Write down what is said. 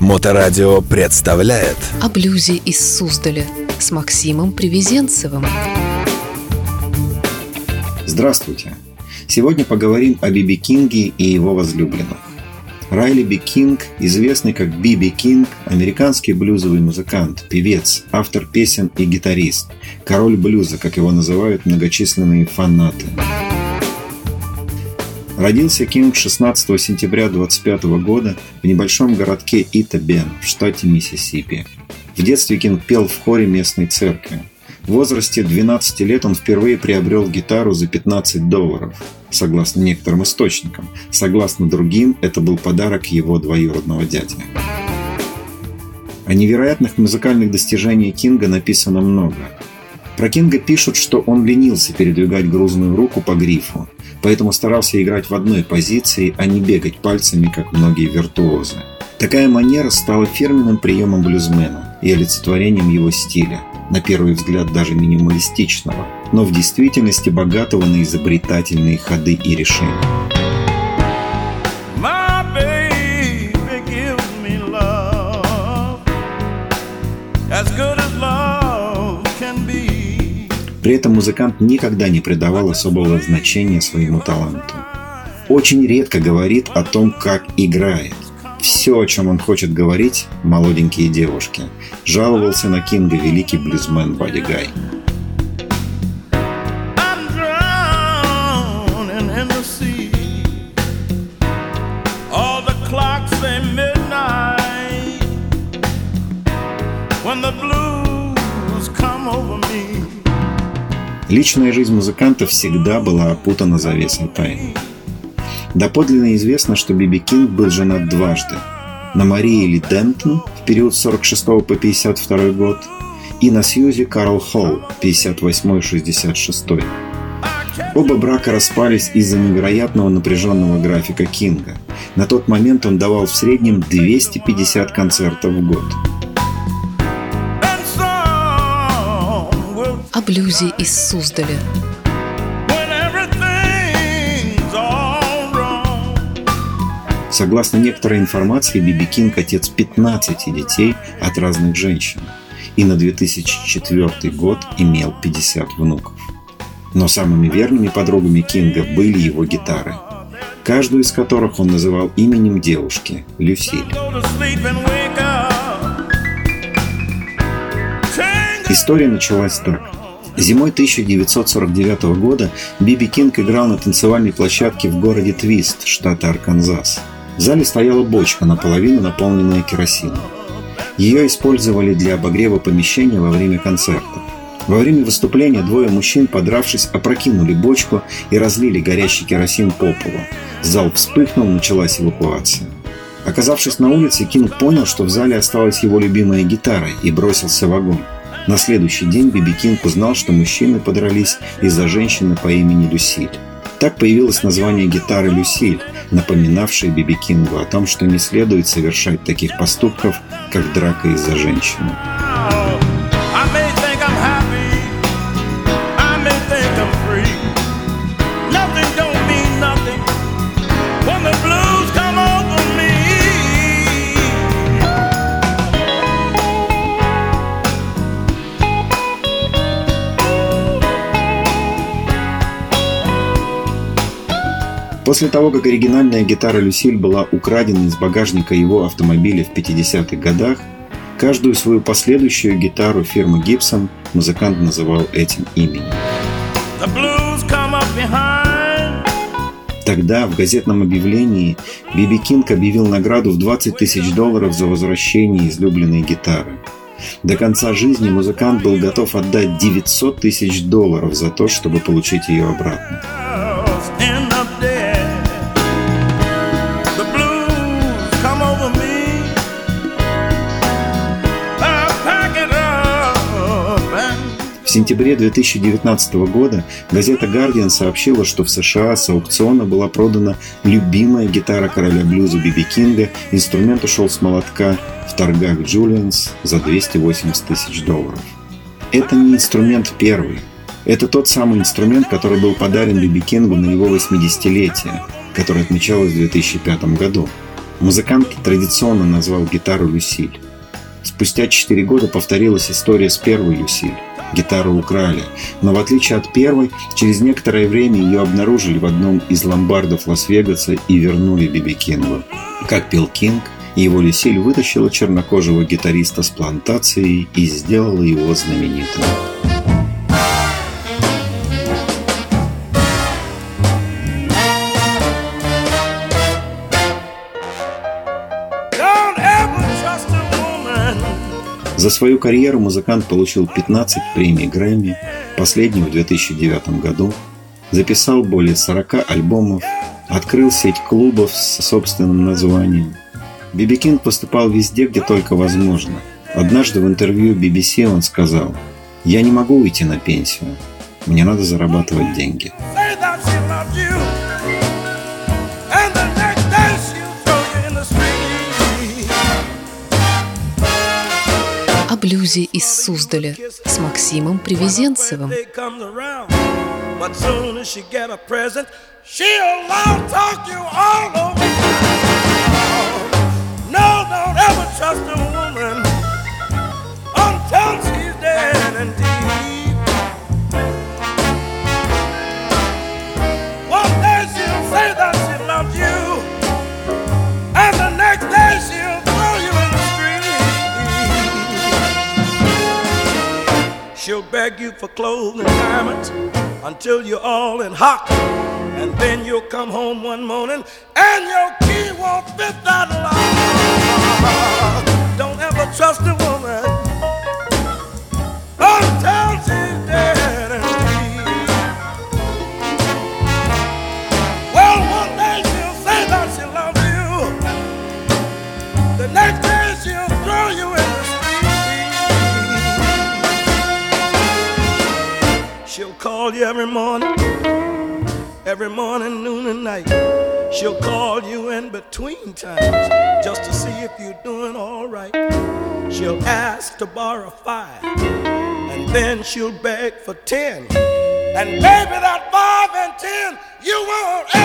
Моторадио представляет О блюзе из Суздаля с Максимом Привезенцевым. Здравствуйте! Сегодня поговорим о Биби Кинге и его возлюбленных. Райли Би Кинг, известный как Биби Кинг, американский блюзовый музыкант, певец, автор песен и гитарист, король блюза, как его называют многочисленные фанаты. Родился Кинг 16 сентября 25 года в небольшом городке Ита-Бен в штате Миссисипи. В детстве Кинг пел в хоре местной церкви. В возрасте 12 лет он впервые приобрел гитару за 15 долларов, согласно некоторым источникам. Согласно другим, это был подарок его двоюродного дяди. О невероятных музыкальных достижениях Кинга написано много. Про Кинга пишут, что он ленился передвигать грузную руку по грифу, поэтому старался играть в одной позиции, а не бегать пальцами, как многие виртуозы. Такая манера стала фирменным приемом блюзмена и олицетворением его стиля, на первый взгляд даже минималистичного, но в действительности богатого на изобретательные ходы и решения. При этом музыкант никогда не придавал особого значения своему таланту. Очень редко говорит о том, как играет. Все, о чем он хочет говорить, молоденькие девушки. Жаловался на Кинга великий блюзмен Бадди Гай. I'm drowning in Личная жизнь музыканта всегда была опутана завесой тайны. Доподлинно известно, что Биби Кинг был женат дважды. На Марии Ли Дентон в период с 46 по 52 год и на Сьюзи Карл Холл 58-66. Оба брака распались из-за невероятного напряженного графика Кинга. На тот момент он давал в среднем 250 концертов в год. О блюзе из Суздаля. Согласно некоторой информации, Биби Кинг – отец 15 детей от разных женщин. И на 2004 год имел 50 внуков. Но самыми верными подругами Кинга были его гитары, каждую из которых он называл именем девушки – Люсиль. История началась так. Зимой 1949 года Биби Кинг играл на танцевальной площадке в городе Твист, штата Арканзас. В зале стояла бочка, наполовину наполненная керосином. Ее использовали для обогрева помещения во время концертов. Во время выступления двое мужчин, подравшись, опрокинули бочку и разлили горящий керосин по полу. Зал вспыхнул, началась эвакуация. Оказавшись на улице, Кинг понял, что в зале осталась его любимая гитара и бросился в огонь. На следующий день Биби Кинг узнал, что мужчины подрались из-за женщины по имени Люсиль. Так появилось название гитары «Люсиль», напоминавшее Биби Кингу о том, что не следует совершать таких поступков, как драка из-за женщины. После того, как оригинальная гитара «Люсиль» была украдена из багажника его автомобиля в 50-х годах, каждую свою последующую гитару фирмы Gibson музыкант называл этим именем. Тогда в газетном объявлении Биби Кинг объявил награду в 20 тысяч долларов за возвращение излюбленной гитары. До конца жизни музыкант был готов отдать 900 тысяч долларов за то, чтобы получить ее обратно. В сентябре 2019 года газета Guardian сообщила, что в США с аукциона была продана любимая гитара короля блюза Биби Кинга. Инструмент ушел с молотка в торгах Джулианс за 280 тысяч долларов. Это не инструмент первый. Это тот самый инструмент, который был подарен Биби Кингу на его 80-летие, которое отмечалось в 2005 году. Музыкант традиционно назвал гитару «Люсиль». Спустя 4 года повторилась история с первой «Люсиль». Гитару украли, но в отличие от первой, через некоторое время ее обнаружили в одном из ломбардов Лас-Вегаса и вернули Биби Кингу. Как пел Кинг, его Люсиль вытащила чернокожего гитариста с плантацией и сделала его знаменитым. За свою карьеру музыкант получил 15 премий Грэмми, последнюю в 2009 году, записал более 40 альбомов, открыл сеть клубов с собственным названием. Биби Кинг выступал везде, где только возможно. Однажды в интервью BBC он сказал «Я не могу уйти на пенсию. Мне надо зарабатывать деньги». Блюзе из Суздаля с Максимом Привезенцевым. Trust she's dead and. Beg you for clothes and diamonds until you're all in hock. And then you'll come home one morning and your key won't fit that lock. Don't ever trust a woman call you every morning, every morning, noon, and night. She'll call you in between times just to see if you're doing all right. She'll ask to borrow five, and then she'll beg for ten. And baby, that five and ten you won't